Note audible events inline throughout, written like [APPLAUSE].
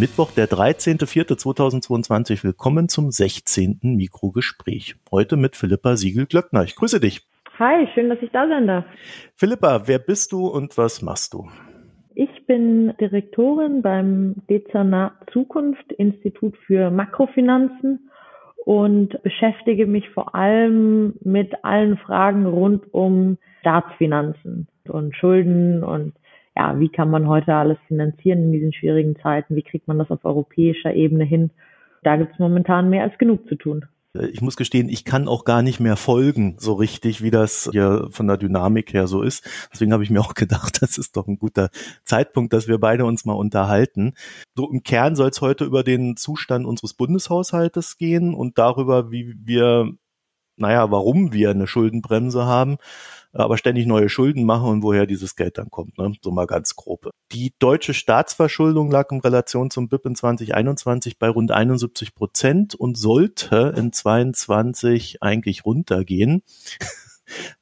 Mittwoch, der 13.04.2022. Willkommen zum 16. Mikrogespräch. Heute mit Philippa Siegel-Glöckner. Ich grüße dich. Hi, schön, dass ich da sein darf. Philippa, wer bist du und was machst du? Ich bin Direktorin beim Dezernat Zukunft Institut für Makrofinanzen und beschäftige mich vor allem mit allen Fragen rund um Staatsfinanzen und Schulden und ja, wie kann man heute alles finanzieren in diesen schwierigen Zeiten? Wie kriegt man das auf europäischer Ebene hin? Da gibt es momentan mehr als genug zu tun. Ich muss gestehen, ich kann auch gar nicht mehr folgen, so richtig, wie das hier von der Dynamik her so ist. Deswegen habe ich mir auch gedacht, [LAUGHS] das ist doch ein guter Zeitpunkt, dass wir beide uns mal unterhalten. So im Kern soll es heute über den Zustand unseres Bundeshaushaltes gehen und darüber, wie wir, naja, warum wir eine Schuldenbremse haben aber ständig neue Schulden machen und woher dieses Geld dann kommt, ne? so mal ganz grob. Die deutsche Staatsverschuldung lag in Relation zum BIP in 2021 bei rund 71 Prozent und sollte in 22 eigentlich runtergehen.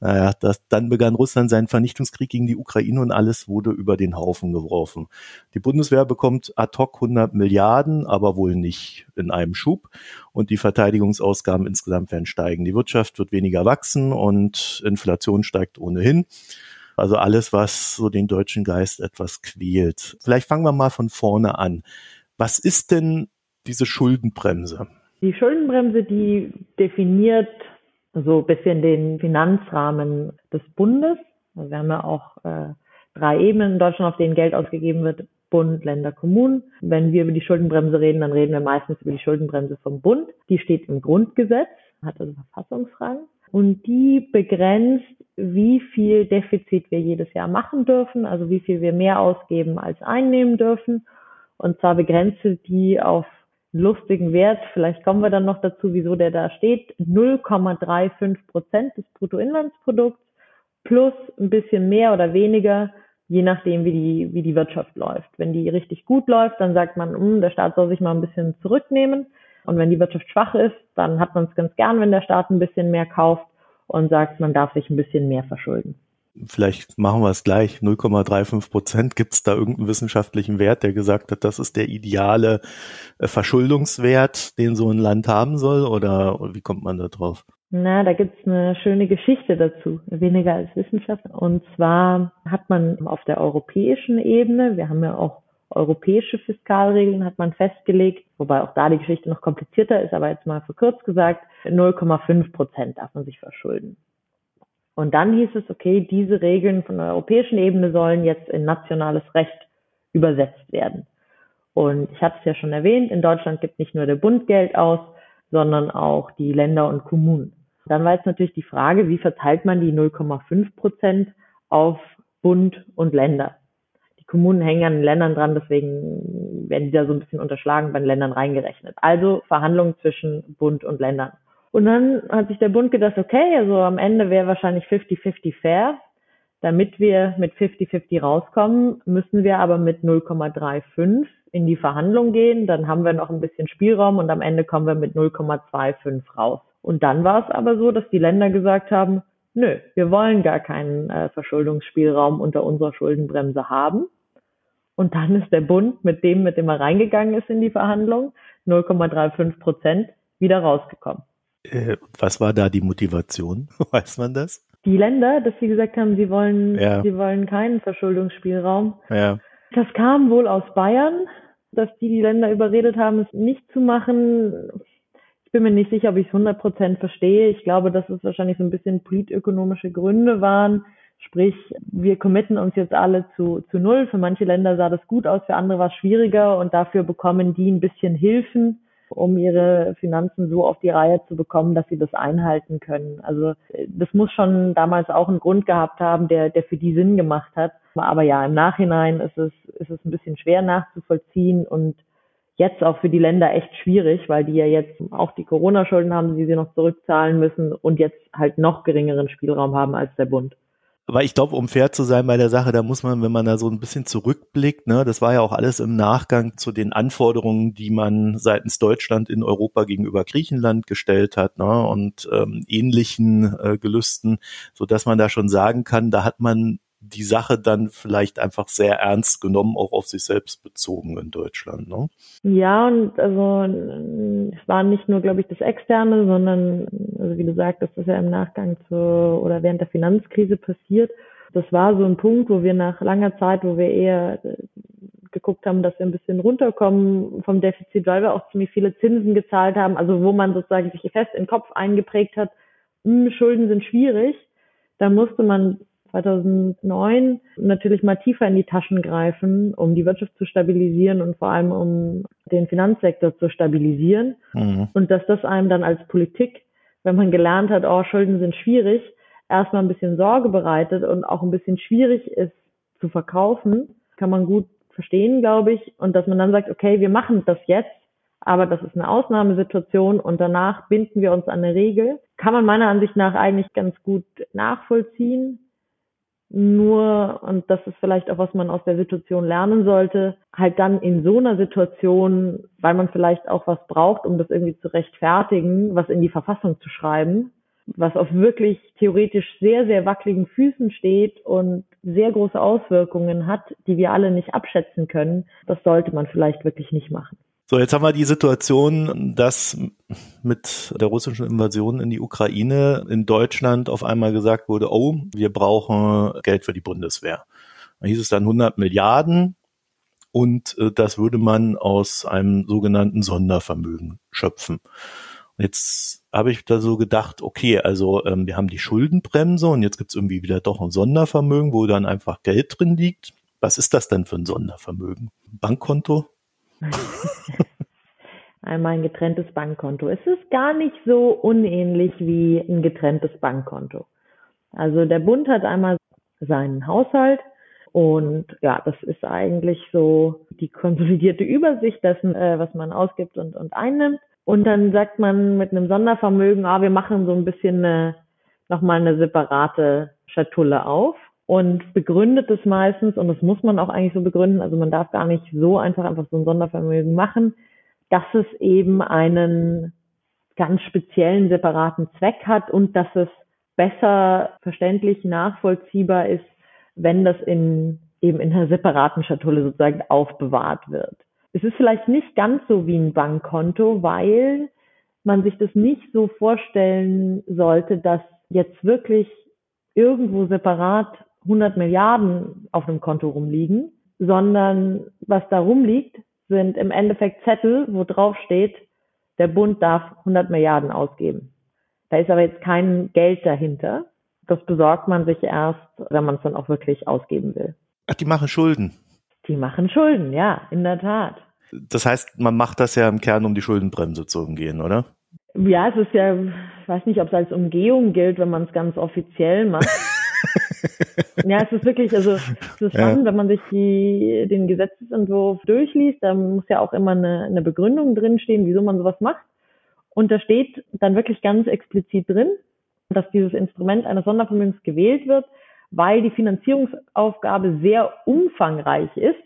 Naja, das, dann begann Russland seinen Vernichtungskrieg gegen die Ukraine und alles wurde über den Haufen geworfen. Die Bundeswehr bekommt ad hoc 100 Milliarden, aber wohl nicht in einem Schub. Und die Verteidigungsausgaben insgesamt werden steigen. Die Wirtschaft wird weniger wachsen und Inflation steigt ohnehin. Also alles, was so den deutschen Geist etwas quält. Vielleicht fangen wir mal von vorne an. Was ist denn diese Schuldenbremse? Die Schuldenbremse, die definiert so bisschen den Finanzrahmen des Bundes. Also wir haben ja auch äh, drei Ebenen in Deutschland, auf denen Geld ausgegeben wird. Bund, Länder, Kommunen. Wenn wir über die Schuldenbremse reden, dann reden wir meistens über die Schuldenbremse vom Bund. Die steht im Grundgesetz, hat also Verfassungsrang. Und die begrenzt, wie viel Defizit wir jedes Jahr machen dürfen, also wie viel wir mehr ausgeben als einnehmen dürfen. Und zwar begrenzt die auf lustigen Wert, vielleicht kommen wir dann noch dazu, wieso der da steht, 0,35 Prozent des Bruttoinlandsprodukts plus ein bisschen mehr oder weniger, je nachdem, wie die, wie die Wirtschaft läuft. Wenn die richtig gut läuft, dann sagt man, mh, hm, der Staat soll sich mal ein bisschen zurücknehmen. Und wenn die Wirtschaft schwach ist, dann hat man es ganz gern, wenn der Staat ein bisschen mehr kauft und sagt, man darf sich ein bisschen mehr verschulden vielleicht machen wir es gleich, 0,35 Prozent. Gibt es da irgendeinen wissenschaftlichen Wert, der gesagt hat, das ist der ideale äh, Verschuldungswert, den so ein Land haben soll? Oder wie kommt man da drauf? Na, da gibt's eine schöne Geschichte dazu, weniger als Wissenschaft. Und zwar hat man auf der europäischen Ebene, wir haben ja auch europäische Fiskalregeln, hat man festgelegt, wobei auch da die Geschichte noch komplizierter ist, aber jetzt mal verkürzt gesagt, 0,5 Prozent darf man sich verschulden. Und dann hieß es, okay, diese Regeln von der europäischen Ebene sollen jetzt in nationales Recht übersetzt werden. Und ich hatte es ja schon erwähnt, in Deutschland gibt nicht nur der Bund Geld aus, sondern auch die Länder und Kommunen. Dann war jetzt natürlich die Frage, wie verteilt man die 0,5 Prozent auf Bund und Länder? Die Kommunen hängen an den Ländern dran, deswegen werden die da so ein bisschen unterschlagen bei den Ländern reingerechnet. Also Verhandlungen zwischen Bund und Ländern. Und dann hat sich der Bund gedacht, okay, also am Ende wäre wahrscheinlich 50-50 fair. Damit wir mit 50-50 rauskommen, müssen wir aber mit 0,35 in die Verhandlung gehen. Dann haben wir noch ein bisschen Spielraum und am Ende kommen wir mit 0,25 raus. Und dann war es aber so, dass die Länder gesagt haben, nö, wir wollen gar keinen äh, Verschuldungsspielraum unter unserer Schuldenbremse haben. Und dann ist der Bund mit dem, mit dem er reingegangen ist in die Verhandlung, 0,35 Prozent, wieder rausgekommen. Äh, was war da die Motivation? [LAUGHS] Weiß man das? Die Länder, dass sie gesagt haben, sie wollen, ja. sie wollen keinen Verschuldungsspielraum. Ja. Das kam wohl aus Bayern, dass die die Länder überredet haben, es nicht zu machen. Ich bin mir nicht sicher, ob ich es 100 Prozent verstehe. Ich glaube, dass es wahrscheinlich so ein bisschen politökonomische Gründe waren. Sprich, wir committen uns jetzt alle zu, zu null. Für manche Länder sah das gut aus, für andere war es schwieriger und dafür bekommen die ein bisschen Hilfen um ihre Finanzen so auf die Reihe zu bekommen, dass sie das einhalten können. Also das muss schon damals auch einen Grund gehabt haben, der, der für die Sinn gemacht hat. Aber ja, im Nachhinein ist es, ist es ein bisschen schwer nachzuvollziehen und jetzt auch für die Länder echt schwierig, weil die ja jetzt auch die Corona-Schulden haben, die sie noch zurückzahlen müssen und jetzt halt noch geringeren Spielraum haben als der Bund. Aber ich glaube, um fair zu sein bei der Sache, da muss man, wenn man da so ein bisschen zurückblickt, ne, das war ja auch alles im Nachgang zu den Anforderungen, die man seitens Deutschland in Europa gegenüber Griechenland gestellt hat, ne, und ähm, ähnlichen äh, Gelüsten, so dass man da schon sagen kann, da hat man die Sache dann vielleicht einfach sehr ernst genommen, auch auf sich selbst bezogen in Deutschland. Ne? Ja, und also es war nicht nur, glaube ich, das Externe, sondern, also wie du sagst, das ist ja im Nachgang zur oder während der Finanzkrise passiert. Das war so ein Punkt, wo wir nach langer Zeit, wo wir eher geguckt haben, dass wir ein bisschen runterkommen vom Defizit, weil wir auch ziemlich viele Zinsen gezahlt haben, also wo man sozusagen sich fest in den Kopf eingeprägt hat, hm, Schulden sind schwierig. Da musste man 2009 natürlich mal tiefer in die Taschen greifen, um die Wirtschaft zu stabilisieren und vor allem um den Finanzsektor zu stabilisieren. Mhm. Und dass das einem dann als Politik, wenn man gelernt hat, oh, Schulden sind schwierig, erstmal ein bisschen Sorge bereitet und auch ein bisschen schwierig ist zu verkaufen, kann man gut verstehen, glaube ich. Und dass man dann sagt, okay, wir machen das jetzt, aber das ist eine Ausnahmesituation und danach binden wir uns an eine Regel. Kann man meiner Ansicht nach eigentlich ganz gut nachvollziehen. Nur, und das ist vielleicht auch, was man aus der Situation lernen sollte, halt dann in so einer Situation, weil man vielleicht auch was braucht, um das irgendwie zu rechtfertigen, was in die Verfassung zu schreiben, was auf wirklich theoretisch sehr, sehr wackeligen Füßen steht und sehr große Auswirkungen hat, die wir alle nicht abschätzen können, das sollte man vielleicht wirklich nicht machen. So, jetzt haben wir die Situation, dass mit der russischen Invasion in die Ukraine in Deutschland auf einmal gesagt wurde, oh, wir brauchen Geld für die Bundeswehr. Da hieß es dann 100 Milliarden und äh, das würde man aus einem sogenannten Sondervermögen schöpfen. Jetzt habe ich da so gedacht, okay, also ähm, wir haben die Schuldenbremse und jetzt gibt's irgendwie wieder doch ein Sondervermögen, wo dann einfach Geld drin liegt. Was ist das denn für ein Sondervermögen? Bankkonto? [LAUGHS] Einmal ein getrenntes Bankkonto. Es ist gar nicht so unähnlich wie ein getrenntes Bankkonto. Also der Bund hat einmal seinen Haushalt und ja, das ist eigentlich so die konsolidierte Übersicht dessen, äh, was man ausgibt und, und einnimmt. Und dann sagt man mit einem Sondervermögen, ah, wir machen so ein bisschen eine, nochmal eine separate Schatulle auf und begründet es meistens, und das muss man auch eigentlich so begründen, also man darf gar nicht so einfach einfach so ein Sondervermögen machen, dass es eben einen ganz speziellen separaten Zweck hat und dass es besser verständlich nachvollziehbar ist, wenn das in eben in einer separaten Schatulle sozusagen aufbewahrt wird. Es ist vielleicht nicht ganz so wie ein Bankkonto, weil man sich das nicht so vorstellen sollte, dass jetzt wirklich irgendwo separat 100 Milliarden auf einem Konto rumliegen, sondern was da rumliegt, sind im Endeffekt Zettel, wo drauf steht, der Bund darf 100 Milliarden ausgeben. Da ist aber jetzt kein Geld dahinter. Das besorgt man sich erst, wenn man es dann auch wirklich ausgeben will. Ach, die machen Schulden. Die machen Schulden, ja, in der Tat. Das heißt, man macht das ja im Kern, um die Schuldenbremse zu umgehen, oder? Ja, es ist ja, ich weiß nicht, ob es als Umgehung gilt, wenn man es ganz offiziell macht. [LAUGHS] ja, es ist wirklich, also es ist spannend, ja. wenn man sich die, den Gesetzesentwurf durchliest, da muss ja auch immer eine, eine Begründung drinstehen, wieso man sowas macht. Und da steht dann wirklich ganz explizit drin, dass dieses Instrument eines Sondervermögens gewählt wird, weil die Finanzierungsaufgabe sehr umfangreich ist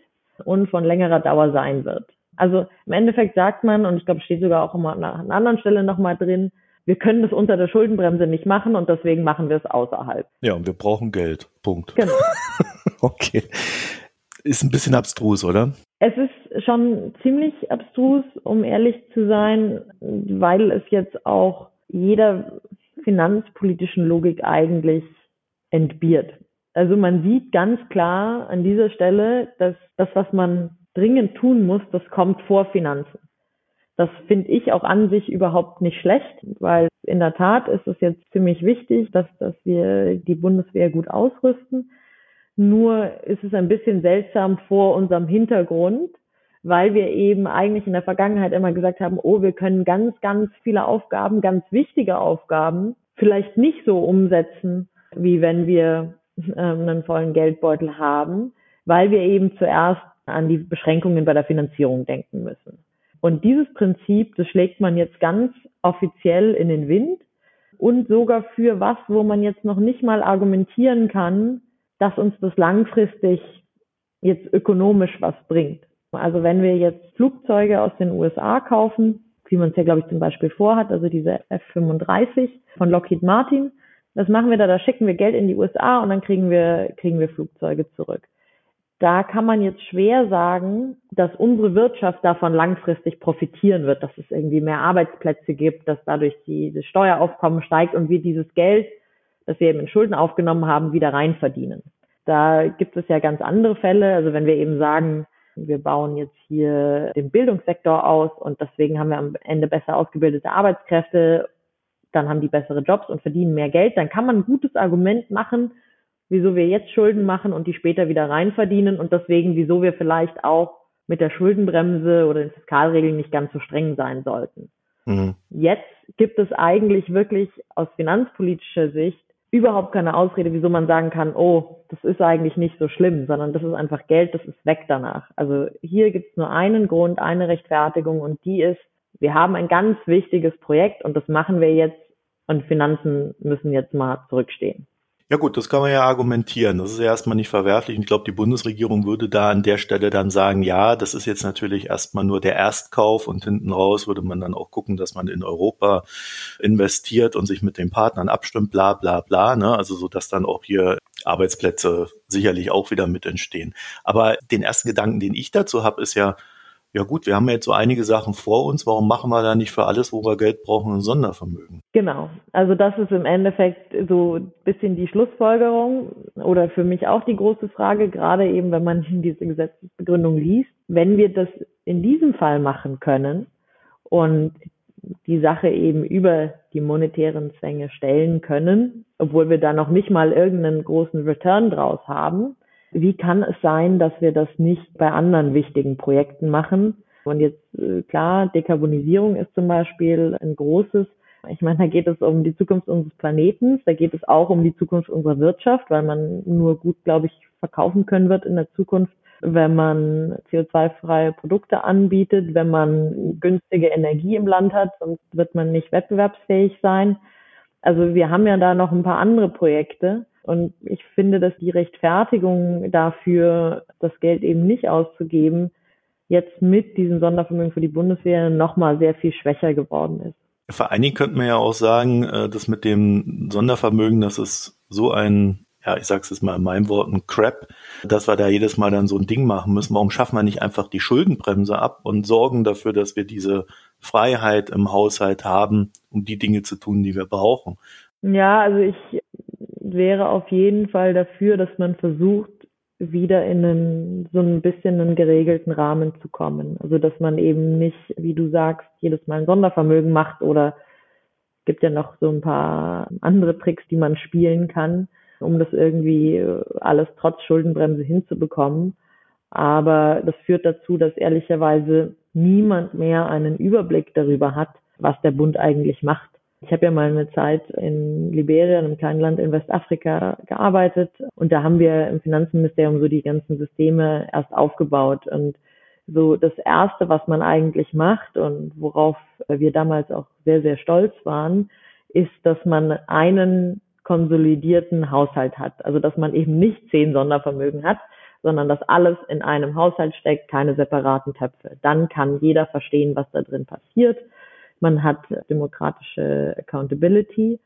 und von längerer Dauer sein wird. Also im Endeffekt sagt man, und ich glaube, es steht sogar auch immer an einer anderen Stelle nochmal drin, wir können das unter der Schuldenbremse nicht machen und deswegen machen wir es außerhalb. Ja, und wir brauchen Geld. Punkt. Genau. [LAUGHS] okay. Ist ein bisschen abstrus, oder? Es ist schon ziemlich abstrus, um ehrlich zu sein, weil es jetzt auch jeder finanzpolitischen Logik eigentlich entbiert. Also man sieht ganz klar an dieser Stelle, dass das, was man dringend tun muss, das kommt vor Finanzen. Das finde ich auch an sich überhaupt nicht schlecht, weil in der Tat ist es jetzt ziemlich wichtig, dass, dass wir die Bundeswehr gut ausrüsten. Nur ist es ein bisschen seltsam vor unserem Hintergrund, weil wir eben eigentlich in der Vergangenheit immer gesagt haben, oh, wir können ganz, ganz viele Aufgaben, ganz wichtige Aufgaben vielleicht nicht so umsetzen, wie wenn wir ähm, einen vollen Geldbeutel haben, weil wir eben zuerst an die Beschränkungen bei der Finanzierung denken müssen. Und dieses Prinzip, das schlägt man jetzt ganz offiziell in den Wind und sogar für was, wo man jetzt noch nicht mal argumentieren kann, dass uns das langfristig jetzt ökonomisch was bringt. Also wenn wir jetzt Flugzeuge aus den USA kaufen, wie man es ja, glaube ich, zum Beispiel vorhat, also diese F-35 von Lockheed Martin, Was machen wir da? Da schicken wir Geld in die USA und dann kriegen wir, kriegen wir Flugzeuge zurück. Da kann man jetzt schwer sagen, dass unsere Wirtschaft davon langfristig profitieren wird, dass es irgendwie mehr Arbeitsplätze gibt, dass dadurch die, das Steueraufkommen steigt und wir dieses Geld, das wir eben in Schulden aufgenommen haben, wieder rein verdienen. Da gibt es ja ganz andere Fälle. Also wenn wir eben sagen, wir bauen jetzt hier den Bildungssektor aus und deswegen haben wir am Ende besser ausgebildete Arbeitskräfte, dann haben die bessere Jobs und verdienen mehr Geld, dann kann man ein gutes Argument machen, wieso wir jetzt Schulden machen und die später wieder rein verdienen und deswegen, wieso wir vielleicht auch mit der Schuldenbremse oder den Fiskalregeln nicht ganz so streng sein sollten. Mhm. Jetzt gibt es eigentlich wirklich aus finanzpolitischer Sicht überhaupt keine Ausrede, wieso man sagen kann, oh, das ist eigentlich nicht so schlimm, sondern das ist einfach Geld, das ist weg danach. Also hier gibt es nur einen Grund, eine Rechtfertigung und die ist, wir haben ein ganz wichtiges Projekt und das machen wir jetzt und Finanzen müssen jetzt mal zurückstehen. Ja gut, das kann man ja argumentieren. Das ist ja erstmal nicht verwerflich. ich glaube, die Bundesregierung würde da an der Stelle dann sagen, ja, das ist jetzt natürlich erstmal nur der Erstkauf und hinten raus würde man dann auch gucken, dass man in Europa investiert und sich mit den Partnern abstimmt, bla bla bla. Ne? Also so, dass dann auch hier Arbeitsplätze sicherlich auch wieder mit entstehen. Aber den ersten Gedanken, den ich dazu habe, ist ja, ja gut, wir haben jetzt so einige Sachen vor uns, warum machen wir da nicht für alles, wo wir Geld brauchen, ein Sondervermögen? Genau, also das ist im Endeffekt so ein bisschen die Schlussfolgerung oder für mich auch die große Frage, gerade eben, wenn man [LAUGHS] diese Gesetzesbegründung liest, wenn wir das in diesem Fall machen können und die Sache eben über die monetären Zwänge stellen können, obwohl wir da noch nicht mal irgendeinen großen Return draus haben, wie kann es sein, dass wir das nicht bei anderen wichtigen Projekten machen? Und jetzt äh, klar, Dekarbonisierung ist zum Beispiel ein großes. Ich meine, da geht es um die Zukunft unseres Planeten, da geht es auch um die Zukunft unserer Wirtschaft, weil man nur gut, glaube ich, verkaufen können wird in der Zukunft, wenn man CO2-freie Produkte anbietet, wenn man günstige Energie im Land hat, sonst wird man nicht wettbewerbsfähig sein. Also wir haben ja da noch ein paar andere Projekte. Und ich finde, dass die Rechtfertigung dafür, das Geld eben nicht auszugeben, jetzt mit diesem Sondervermögen für die Bundeswehr nochmal sehr viel schwächer geworden ist. Vor allen Dingen könnte man ja auch sagen, äh, dass mit dem Sondervermögen, das ist so ein, ja, ich sag's jetzt mal in meinen Worten, Crap, dass wir da jedes Mal dann so ein Ding machen müssen. Warum schaffen wir nicht einfach die Schuldenbremse ab und sorgen dafür, dass wir diese Freiheit im Haushalt haben, um die Dinge zu tun, die wir brauchen? Ja, also ich wäre auf jeden Fall dafür, dass man versucht, wieder in einen, so ein bisschen einen geregelten Rahmen zu kommen. Also, dass man eben nicht, wie du sagst, jedes Mal ein Sondervermögen macht oder gibt ja noch so ein paar andere Tricks, die man spielen kann, um das irgendwie alles trotz Schuldenbremse hinzubekommen. Aber das führt dazu, dass ehrlicherweise niemand mehr einen Überblick darüber hat, was der Bund eigentlich macht ich habe ja mal eine Zeit in Liberia, einem kleinen Land in Westafrika, gearbeitet und da haben wir im Finanzministerium so die ganzen Systeme erst aufgebaut und so das erste, was man eigentlich macht und worauf wir damals auch sehr, sehr stolz waren, ist, dass man einen konsolidierten Haushalt hat. Also, dass man eben nicht zehn Sondervermögen hat, sondern dass alles in einem Haushalt steckt, keine separaten Töpfe. Dann kann jeder verstehen, was da drin passiert man hat demokratische Accountability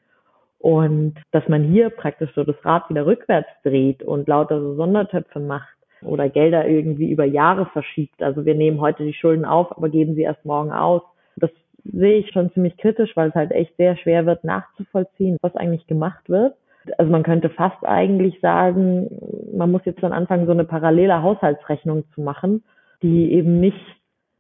und dass man hier praktisch so das Rad wieder rückwärts dreht und lauter so Sondertöpfe macht oder Gelder irgendwie über Jahre verschiebt. Also wir nehmen heute die Schulden auf, aber geben sie erst morgen aus. Das sehe ich schon ziemlich kritisch, weil es halt echt sehr schwer wird nachzuvollziehen, was eigentlich gemacht wird. Also man könnte fast eigentlich sagen, man muss jetzt dann anfangen, so eine parallele Haushaltsrechnung zu machen, die eben nicht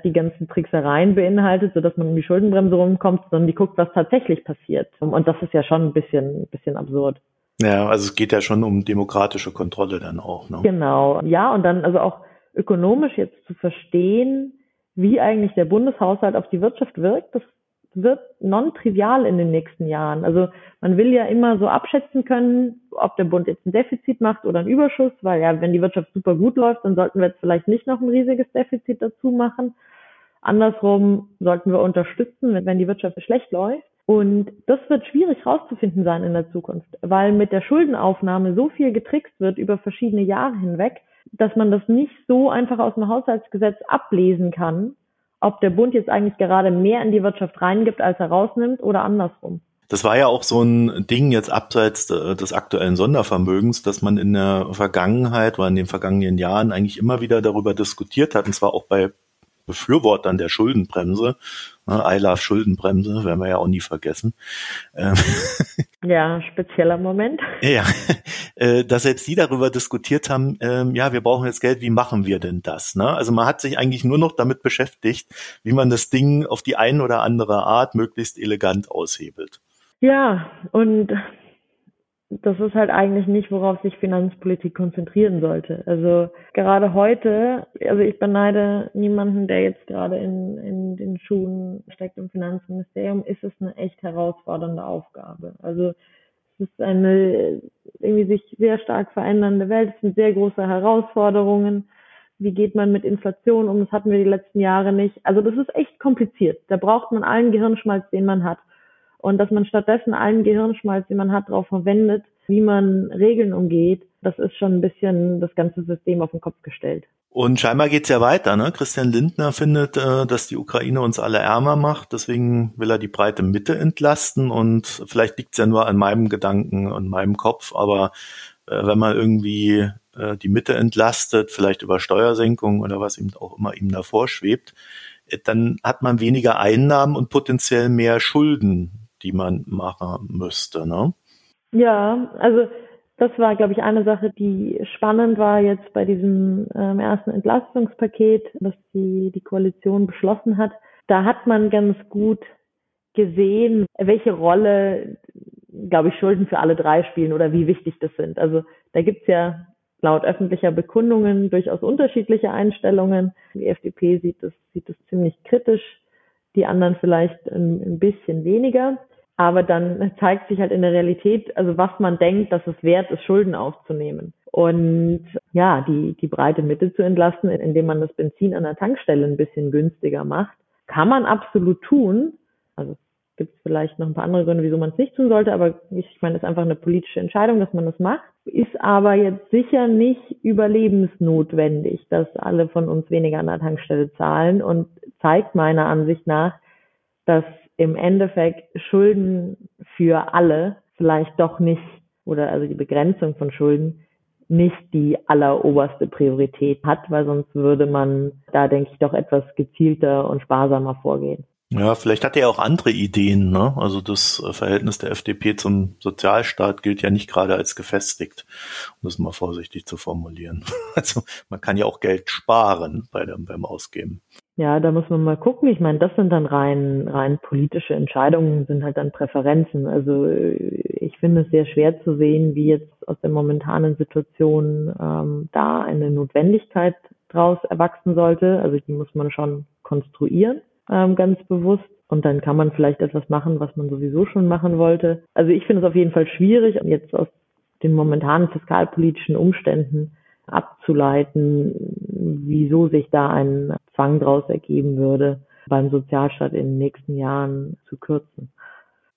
die ganzen Tricksereien beinhaltet, sodass man um die Schuldenbremse rumkommt, sondern die guckt, was tatsächlich passiert. Und das ist ja schon ein bisschen, ein bisschen absurd. Ja, also es geht ja schon um demokratische Kontrolle dann auch. Ne? Genau. Ja, und dann also auch ökonomisch jetzt zu verstehen, wie eigentlich der Bundeshaushalt auf die Wirtschaft wirkt, das wird non-trivial in den nächsten Jahren. Also man will ja immer so abschätzen können, ob der Bund jetzt ein Defizit macht oder einen Überschuss, weil ja, wenn die Wirtschaft super gut läuft, dann sollten wir jetzt vielleicht nicht noch ein riesiges Defizit dazu machen. Andersrum sollten wir unterstützen, wenn die Wirtschaft schlecht läuft. Und das wird schwierig rauszufinden sein in der Zukunft, weil mit der Schuldenaufnahme so viel getrickst wird über verschiedene Jahre hinweg, dass man das nicht so einfach aus dem Haushaltsgesetz ablesen kann, ob der Bund jetzt eigentlich gerade mehr in die Wirtschaft reingibt, als er rausnimmt oder andersrum. Das war ja auch so ein Ding jetzt abseits des aktuellen Sondervermögens, dass man in der Vergangenheit oder in den vergangenen Jahren eigentlich immer wieder darüber diskutiert hat, und zwar auch bei Befürwortern der Schuldenbremse. I love Schuldenbremse, werden wir ja auch nie vergessen. Ähm, [LAUGHS] ja, spezieller Moment. Ja, äh, dass selbst die darüber diskutiert haben, ähm, ja, wir brauchen jetzt Geld, wie machen wir denn das? Ne? Also man hat sich eigentlich nur noch damit beschäftigt, wie man das Ding auf die eine oder andere Art möglichst elegant aushebelt. Ja, und das ist halt eigentlich nicht, worauf sich Finanzpolitik konzentrieren sollte. Also gerade heute, also ich beneide niemanden, der jetzt gerade in, in den Schuhen steckt im Finanzministerium, ist es eine echt herausfordernde Aufgabe. Also es ist eine irgendwie sich sehr stark verändernde Welt, es sind sehr große Herausforderungen. Wie geht man mit Inflation um? Das hatten wir die letzten Jahre nicht. Also das ist echt kompliziert. Da braucht man allen Gehirnschmalz, den man hat und dass man stattdessen allen Gehirnschmalz, den man hat, darauf verwendet, wie man Regeln umgeht, das ist schon ein bisschen das ganze System auf den Kopf gestellt. Und scheinbar geht's ja weiter. Ne? Christian Lindner findet, äh, dass die Ukraine uns alle ärmer macht. Deswegen will er die breite Mitte entlasten. Und vielleicht liegt's ja nur an meinem Gedanken und meinem Kopf. Aber äh, wenn man irgendwie äh, die Mitte entlastet, vielleicht über Steuersenkungen oder was ihm auch immer ihm davor schwebt, dann hat man weniger Einnahmen und potenziell mehr Schulden, die man machen müsste. Ne? Ja, also das war, glaube ich, eine Sache, die spannend war jetzt bei diesem ähm, ersten Entlastungspaket, das die, die Koalition beschlossen hat. Da hat man ganz gut gesehen, welche Rolle, glaube ich, Schulden für alle drei spielen oder wie wichtig das sind. Also da gibt's ja laut öffentlicher Bekundungen durchaus unterschiedliche Einstellungen. Die FDP sieht das, sieht das ziemlich kritisch, die anderen vielleicht ein, ein bisschen weniger. Aber dann zeigt sich halt in der Realität, also was man denkt, dass es wert ist, Schulden aufzunehmen. Und ja, die, die breite Mitte zu entlasten, indem man das Benzin an der Tankstelle ein bisschen günstiger macht, kann man absolut tun. Also gibt es vielleicht noch ein paar andere Gründe, wieso man es nicht tun sollte, aber ich meine, es ist einfach eine politische Entscheidung, dass man das macht. Ist aber jetzt sicher nicht überlebensnotwendig, dass alle von uns weniger an der Tankstelle zahlen und zeigt meiner Ansicht nach, dass im Endeffekt Schulden für alle vielleicht doch nicht oder also die Begrenzung von Schulden nicht die alleroberste Priorität hat, weil sonst würde man da, denke ich, doch etwas gezielter und sparsamer vorgehen. Ja, vielleicht hat er auch andere Ideen. Ne? Also das äh, Verhältnis der FDP zum Sozialstaat gilt ja nicht gerade als gefestigt, um das mal vorsichtig zu formulieren. [LAUGHS] Also man kann ja auch Geld sparen bei dem, beim Ausgeben. Ja, da muss man mal gucken. Ich meine, das sind dann rein, rein politische Entscheidungen, sind halt dann Präferenzen. Also äh, ich finde es sehr schwer zu sehen, wie jetzt aus der momentanen Situation ähm, da eine Notwendigkeit draus erwachsen sollte. Also die muss man schon konstruieren, ähm, ganz bewusst. Und dann kann man vielleicht etwas machen, was man sowieso schon machen wollte. Also ich finde es auf jeden Fall schwierig, jetzt aus den momentanen fiskalpolitischen Umständen abzuleiten, wieso sich da ein Zwang daraus ergeben würde, beim Sozialstaat in den nächsten Jahren zu kürzen.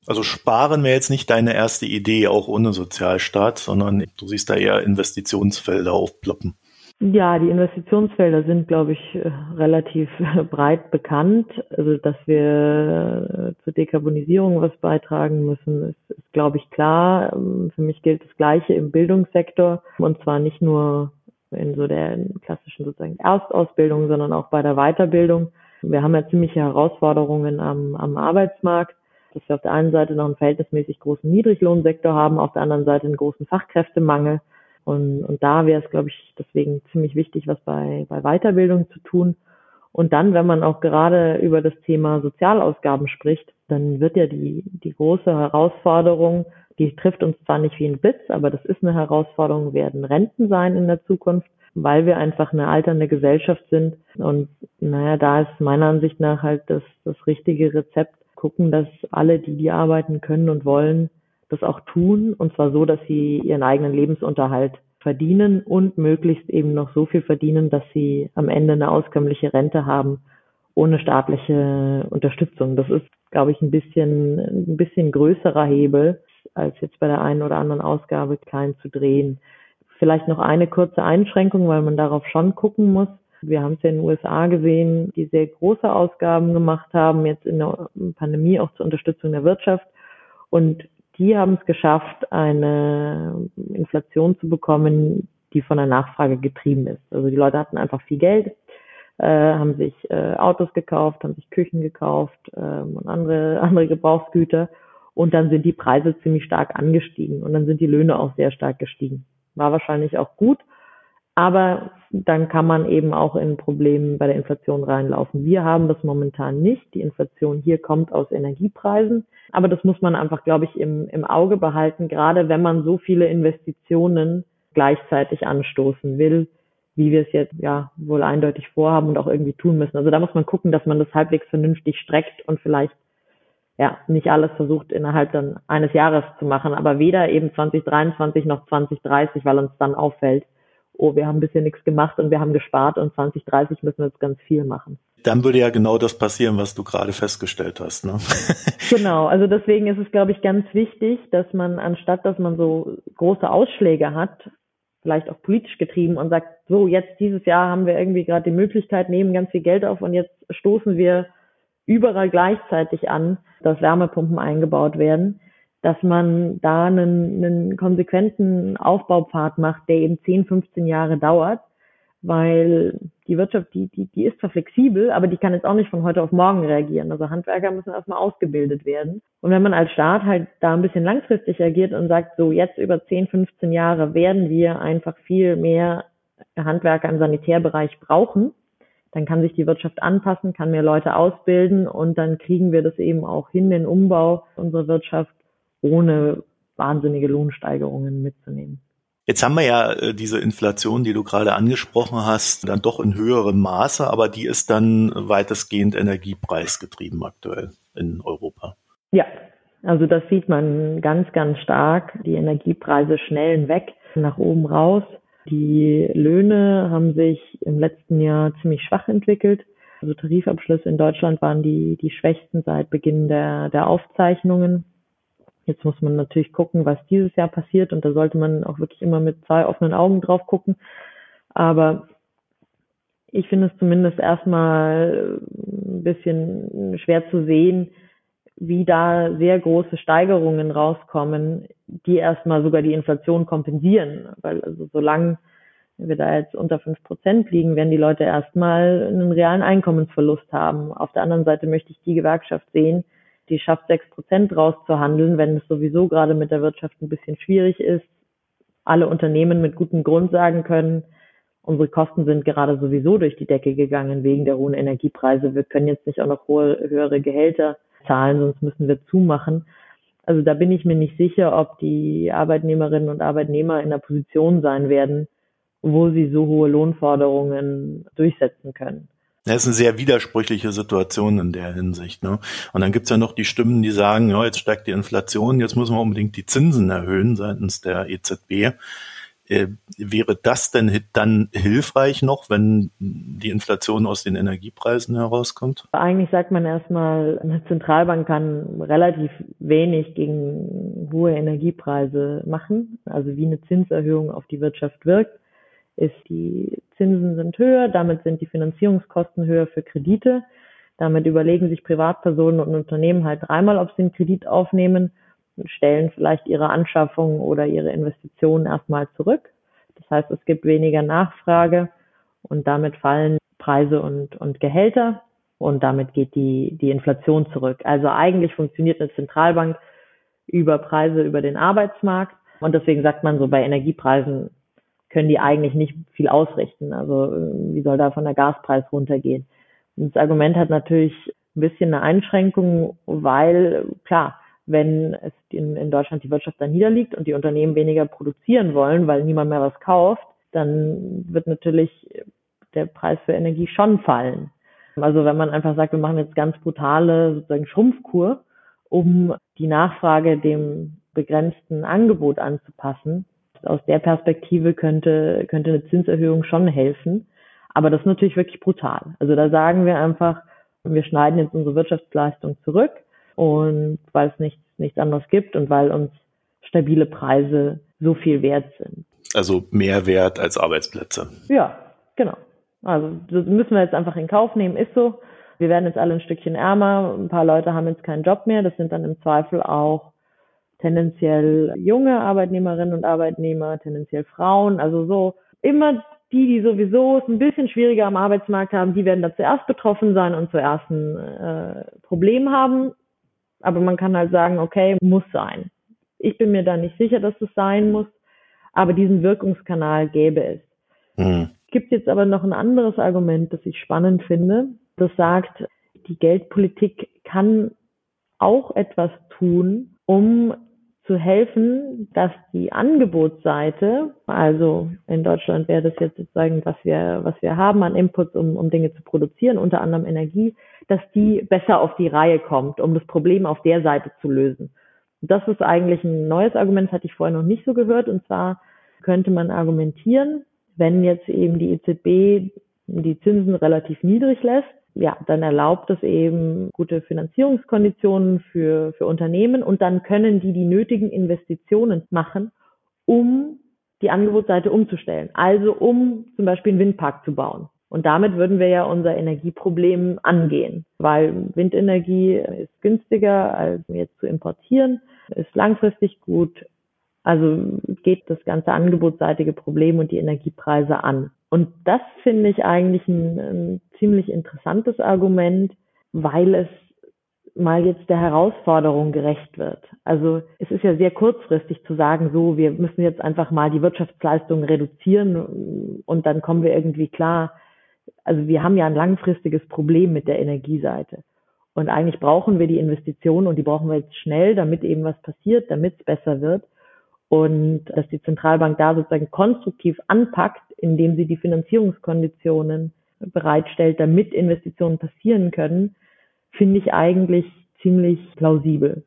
Also sparen wäre jetzt nicht deine erste Idee, auch ohne Sozialstaat, sondern du siehst da eher Investitionsfelder aufploppen. Ja, die Investitionsfelder sind, glaube ich, relativ breit bekannt. Also, dass wir zur Dekarbonisierung was beitragen müssen, ist, ist, glaube ich, klar. Für mich gilt das Gleiche im Bildungssektor und zwar nicht nur in so der klassischen sozusagen Erstausbildung, sondern auch bei der Weiterbildung. Wir haben ja ziemliche Herausforderungen am, am Arbeitsmarkt, dass wir auf der einen Seite noch einen verhältnismäßig großen Niedriglohnsektor haben, auf der anderen Seite einen großen Fachkräftemangel. Und, und da wäre es, glaube ich, deswegen ziemlich wichtig, was bei, bei Weiterbildung zu tun. Und dann, wenn man auch gerade über das Thema Sozialausgaben spricht, dann wird ja die, die große Herausforderung, die trifft uns zwar nicht wie ein Blitz, aber das ist eine Herausforderung, werden Renten sein in der Zukunft, weil wir einfach eine alternde Gesellschaft sind. Und naja, da ist meiner Ansicht nach halt das, das richtige Rezept, gucken, dass alle, die die arbeiten können und wollen, das auch tun. Und zwar so, dass sie ihren eigenen Lebensunterhalt verdienen und möglichst eben noch so viel verdienen, dass sie am Ende eine auskömmliche Rente haben, ohne staatliche Unterstützung. Das ist, glaube ich, ein bisschen, ein bisschen größerer Hebel, als jetzt bei der einen oder anderen Ausgabe klein zu drehen. Vielleicht noch eine kurze Einschränkung, weil man darauf schon gucken muss. Wir haben es ja in den USA gesehen, die sehr große Ausgaben gemacht haben, jetzt in der Pandemie auch zur Unterstützung der Wirtschaft. Und die haben es geschafft, eine Inflation zu bekommen, die von der Nachfrage getrieben ist. Also die Leute hatten einfach viel Geld, äh, haben sich äh, Autos gekauft, haben sich Küchen gekauft äh, und andere, [LAUGHS] andere Gebrauchsgüter. Und dann sind die Preise ziemlich stark angestiegen und dann sind die Löhne auch sehr stark gestiegen. War wahrscheinlich auch gut, aber dann kann man eben auch in Probleme bei der Inflation reinlaufen. Wir haben das momentan nicht. Die Inflation hier kommt aus Energiepreisen. Aber das muss man einfach, glaube ich, im, im Auge behalten, gerade wenn man so viele Investitionen gleichzeitig anstoßen will, wie wir es jetzt ja wohl eindeutig vorhaben und auch irgendwie tun müssen. Also da muss man gucken, dass man das halbwegs vernünftig streckt und vielleicht ja nicht alles versucht innerhalb dann eines Jahres zu machen, aber weder eben 2023 noch 2030, weil uns dann auffällt, oh, wir haben bisher nichts gemacht und wir haben gespart und 2030 müssen wir jetzt ganz viel machen. Dann würde ja genau das passieren, was du gerade festgestellt hast. Ne? [LAUGHS] genau, also deswegen ist es, glaube ich, ganz wichtig, dass man, anstatt dass man so große Ausschläge hat, vielleicht auch politisch getrieben und sagt, so jetzt dieses Jahr haben wir irgendwie gerade die Möglichkeit, nehmen ganz viel Geld auf und jetzt stoßen wir überall gleichzeitig an, dass Wärmepumpen eingebaut werden, dass man da einen, einen konsequenten Aufbaupfad macht, der eben 10, 15 Jahre dauert, weil die Wirtschaft, die, die, die ist zwar flexibel, aber die kann jetzt auch nicht von heute auf morgen reagieren. Also Handwerker müssen erstmal ausgebildet werden. Und wenn man als Staat halt da ein bisschen langfristig agiert und sagt, so jetzt über 10, 15 Jahre werden wir einfach viel mehr Handwerker im Sanitärbereich brauchen, dann kann sich die Wirtschaft anpassen, kann mehr Leute ausbilden und dann kriegen wir das eben auch hin, den Umbau unserer Wirtschaft ohne wahnsinnige Lohnsteigerungen mitzunehmen. Jetzt haben wir ja äh, diese Inflation, die du gerade angesprochen hast, dann doch in höherem Maße, aber die ist dann weitestgehend energiepreisgetrieben aktuell in Europa. Ja, also das sieht man ganz, ganz stark. Die Energiepreise schnellen weg, nach oben raus. Die Löhne haben sich im letzten Jahr ziemlich schwach entwickelt. Also Tarifabschlüsse in Deutschland waren die, die schwächsten seit Beginn der, der Aufzeichnungen. Jetzt muss man natürlich gucken, was dieses Jahr passiert und da sollte man auch wirklich immer mit zwei offenen Augen drauf gucken. Aber ich finde es zumindest erstmal ein bisschen schwer zu sehen, wie da sehr große Steigerungen rauskommen, die erstmal sogar die Inflation kompensieren. Weil also solange wir da jetzt unter fünf Prozent liegen, werden die Leute erstmal einen realen Einkommensverlust haben. Auf der anderen Seite möchte ich die Gewerkschaft sehen, die schafft, sechs Prozent rauszuhandeln, wenn es sowieso gerade mit der Wirtschaft ein bisschen schwierig ist. Alle Unternehmen mit gutem Grund sagen können, unsere Kosten sind gerade sowieso durch die Decke gegangen wegen der hohen Energiepreise. Wir können jetzt nicht auch noch hohe, höhere Gehälter zahlen, sonst müssen wir zumachen. Also da bin ich mir nicht sicher, ob die Arbeitnehmerinnen und Arbeitnehmer in der Position sein werden, wo sie so hohe Lohnforderungen durchsetzen können. Das ist eine sehr widersprüchliche Situation in der Hinsicht. Ne? Und dann gibt's ja noch die Stimmen, die sagen, ja, jetzt steigt die Inflation, jetzt müssen wir unbedingt die Zinsen erhöhen seitens der EZB. Äh, wäre das denn dann hilfreich noch, wenn die Inflation aus den Energiepreisen herauskommt? Eigentlich sagt man erstmal, eine Zentralbank kann relativ wenig gegen hohe Energiepreise machen, also wie eine Zinserhöhung auf die Wirtschaft wirkt ist, die Zinsen sind höher, damit sind die Finanzierungskosten höher für Kredite. Damit überlegen sich Privatpersonen und Unternehmen halt dreimal, ob sie einen Kredit aufnehmen und stellen vielleicht ihre Anschaffung oder ihre Investitionen erstmal zurück. Das heißt, es gibt weniger Nachfrage und damit fallen Preise und, und Gehälter und damit geht die, die Inflation zurück. Also eigentlich funktioniert eine Zentralbank über Preise über den Arbeitsmarkt und deswegen sagt man so bei Energiepreisen können die eigentlich nicht viel ausrichten. Also äh, wie soll da von der Gaspreis runtergehen? Und das Argument hat natürlich ein bisschen eine Einschränkung, weil klar, wenn es in, in Deutschland die Wirtschaft dann niederliegt und die Unternehmen weniger produzieren wollen, weil niemand mehr was kauft, dann wird natürlich der Preis für Energie schon fallen. Also wenn man einfach sagt, wir machen jetzt ganz brutale sozusagen Schrumpfkur, um die Nachfrage dem begrenzten Angebot anzupassen, aus der Perspektive könnte, könnte eine Zinserhöhung schon helfen. Aber das ist natürlich wirklich brutal. Also da sagen wir einfach, wir schneiden jetzt unsere Wirtschaftsleistung zurück und weil es nichts, nichts anderes gibt und weil uns stabile Preise so viel wert sind. Also mehr wert als Arbeitsplätze. Ja, genau. Also das müssen wir jetzt einfach in Kauf nehmen, ist so. Wir werden jetzt alle ein Stückchen ärmer. Ein paar Leute haben jetzt keinen Job mehr. Das sind dann im Zweifel auch tendenziell junge Arbeitnehmerinnen und Arbeitnehmer, tendenziell Frauen, also so immer die, die sowieso es ein bisschen schwieriger am Arbeitsmarkt haben, die werden da zuerst betroffen sein und zuerst ein äh, Problem haben. Aber man kann halt sagen, okay, muss sein. Ich bin mir da nicht sicher, dass es sein muss, aber diesen Wirkungskanal gäbe es. Mhm. Gibt jetzt aber noch ein anderes Argument, das ich spannend finde, das sagt, die Geldpolitik kann auch etwas tun, um zu helfen, dass die Angebotsseite, also in Deutschland wäre das jetzt sozusagen, was wir, was wir haben an Inputs, um, um Dinge zu produzieren, unter anderem Energie, dass die besser auf die Reihe kommt, um das Problem auf der Seite zu lösen. Das ist eigentlich ein neues Argument, das hatte ich vorher noch nicht so gehört. Und zwar könnte man argumentieren, wenn jetzt eben die EZB die Zinsen relativ niedrig lässt, ja, dann erlaubt es eben gute Finanzierungskonditionen für, für Unternehmen und dann können die die nötigen Investitionen machen, um die Angebotsseite umzustellen. Also um zum Beispiel einen Windpark zu bauen. Und damit würden wir ja unser Energieproblem angehen, weil Windenergie ist günstiger als jetzt zu importieren, ist langfristig gut, also geht das ganze angebotsseitige Problem und die Energiepreise an. Und das finde ich eigentlich ein, ein ziemlich interessantes Argument, weil es mal jetzt der Herausforderung gerecht wird. Also es ist ja sehr kurzfristig zu sagen, so, wir müssen jetzt einfach mal die Wirtschaftsleistungen reduzieren und dann kommen wir irgendwie klar. Also wir haben ja ein langfristiges Problem mit der Energieseite. Und eigentlich brauchen wir die Investitionen und die brauchen wir jetzt schnell, damit eben was passiert, damit es besser wird und dass die Zentralbank da sozusagen konstruktiv anpackt, indem sie die Finanzierungskonditionen bereitstellt, damit Investitionen passieren können, finde ich eigentlich ziemlich plausibel.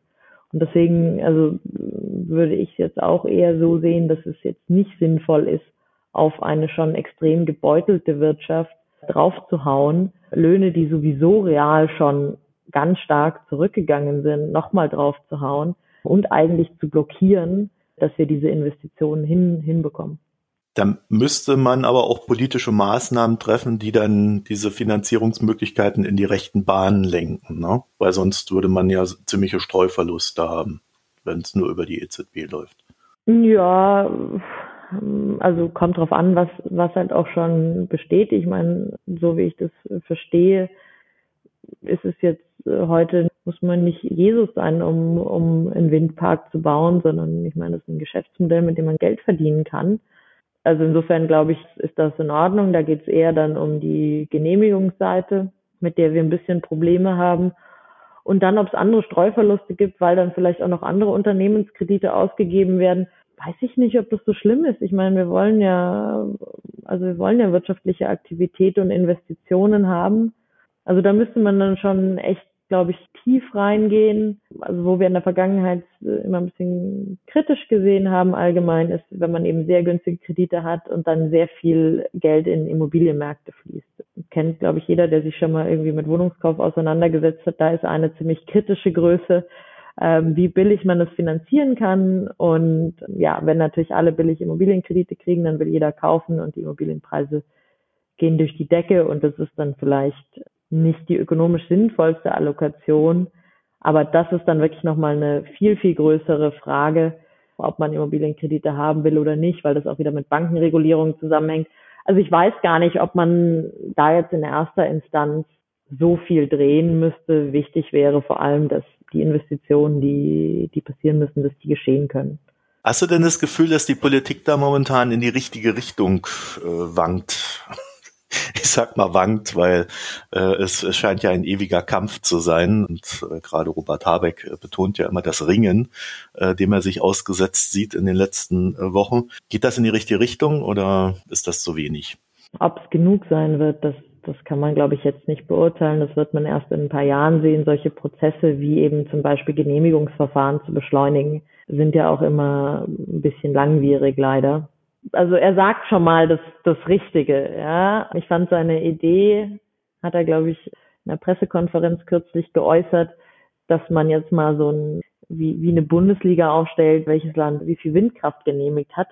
Und deswegen, also würde ich jetzt auch eher so sehen, dass es jetzt nicht sinnvoll ist, auf eine schon extrem gebeutelte Wirtschaft draufzuhauen, Löhne, die sowieso real schon ganz stark zurückgegangen sind, nochmal draufzuhauen und eigentlich zu blockieren, dass wir diese Investitionen hin, hinbekommen. Da müsste man aber auch politische Maßnahmen treffen, die dann diese Finanzierungsmöglichkeiten in die rechten Bahnen lenken, ne? weil sonst würde man ja ziemliche Streuverluste haben, wenn es nur über die EZB läuft. Ja, also kommt drauf an, was, was halt auch schon besteht. Ich meine, so wie ich das verstehe, ist es jetzt äh, heute muss man nicht Jesus sein, um, um einen Windpark zu bauen, sondern ich meine, das ist ein Geschäftsmodell, mit dem man Geld verdienen kann. Also insofern glaube ich, ist das in Ordnung. Da geht es eher dann um die Genehmigungsseite, mit der wir ein bisschen Probleme haben. Und dann, ob es andere Streuverluste gibt, weil dann vielleicht auch noch andere Unternehmenskredite ausgegeben werden, weiß ich nicht, ob das so schlimm ist. Ich meine, wir wollen ja, also wir wollen ja wirtschaftliche Aktivität und Investitionen haben. Also da müsste man dann schon echt glaube ich, tief reingehen. Also wo wir in der Vergangenheit äh, immer ein bisschen kritisch gesehen haben allgemein, ist, wenn man eben sehr günstige Kredite hat und dann sehr viel Geld in Immobilienmärkte fließt. Kennt, glaube ich, jeder, der sich schon mal irgendwie mit Wohnungskauf auseinandergesetzt hat. Da ist eine ziemlich kritische Größe, ähm, wie billig man es finanzieren kann. Und ja, wenn natürlich alle billig Immobilienkredite kriegen, dann will jeder kaufen und die Immobilienpreise gehen durch die Decke und das ist dann vielleicht nicht die ökonomisch sinnvollste Allokation. Aber das ist dann wirklich nochmal eine viel, viel größere Frage, ob man Immobilienkredite haben will oder nicht, weil das auch wieder mit Bankenregulierung zusammenhängt. Also ich weiß gar nicht, ob man da jetzt in erster Instanz so viel drehen müsste. Wichtig wäre vor allem, dass die Investitionen, die, die passieren müssen, dass die geschehen können. Hast du denn das Gefühl, dass die Politik da momentan in die richtige Richtung äh, wankt? [LAUGHS] ich sag mal, wankt, weil äh, es, es scheint ja ein ewiger Kampf zu sein. Und äh, gerade Robert Habeck äh, betont ja immer das Ringen, äh, dem er sich ausgesetzt sieht in den letzten äh, Wochen. Geht das in die richtige Richtung oder ist das zu wenig? Ob es genug sein wird, das, das kann man, glaube ich, jetzt nicht beurteilen. Das wird man erst in ein paar Jahren sehen. Solche Prozesse wie eben zum Beispiel Genehmigungsverfahren zu beschleunigen, sind ja auch immer ein bisschen langwierig leider also er sagt schon mal das, das Richtige, ja. Ich fand seine Idee, hat er, glaube ich, in der Pressekonferenz kürzlich geäußert, dass man jetzt mal so ein, wie, wie eine Bundesliga aufstellt, welches Land wie viel Windkraft genehmigt hat,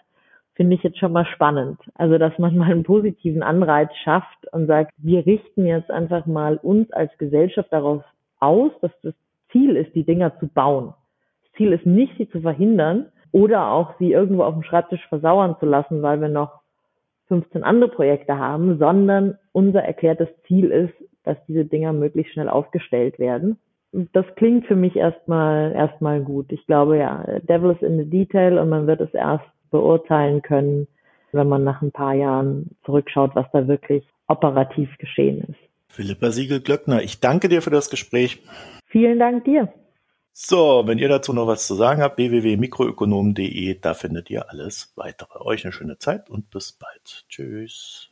finde ich jetzt schon mal spannend. Also, dass man mal einen positiven Anreiz schafft und sagt, wir richten jetzt einfach mal uns als Gesellschaft darauf aus, dass das Ziel ist, die Dinger zu bauen. Ich Ziel ist nicht, sie zu verhindern oder auch sie irgendwo auf dem Schreibtisch versauern zu lassen, weil wir noch 15 andere Projekte haben, sondern unser erklärtes Ziel ist, dass diese Dinger möglichst schnell aufgestellt werden. Das klingt für mich erstmal erstmal gut. Ich glaube ja, Devil is in the detail und man wird es erst beurteilen können, wenn man nach ein paar Jahren zurückschaut, was da wirklich operativ geschehen ist. Philippa Siegel-Glöckner, ich danke dir für das Gespräch. Vielen Dank dir. So, wenn ihr dazu noch was zu sagen habt, www.mikroökonom.de, da findet ihr alles weitere. Euch eine schöne Zeit und bis bald. Tschüss.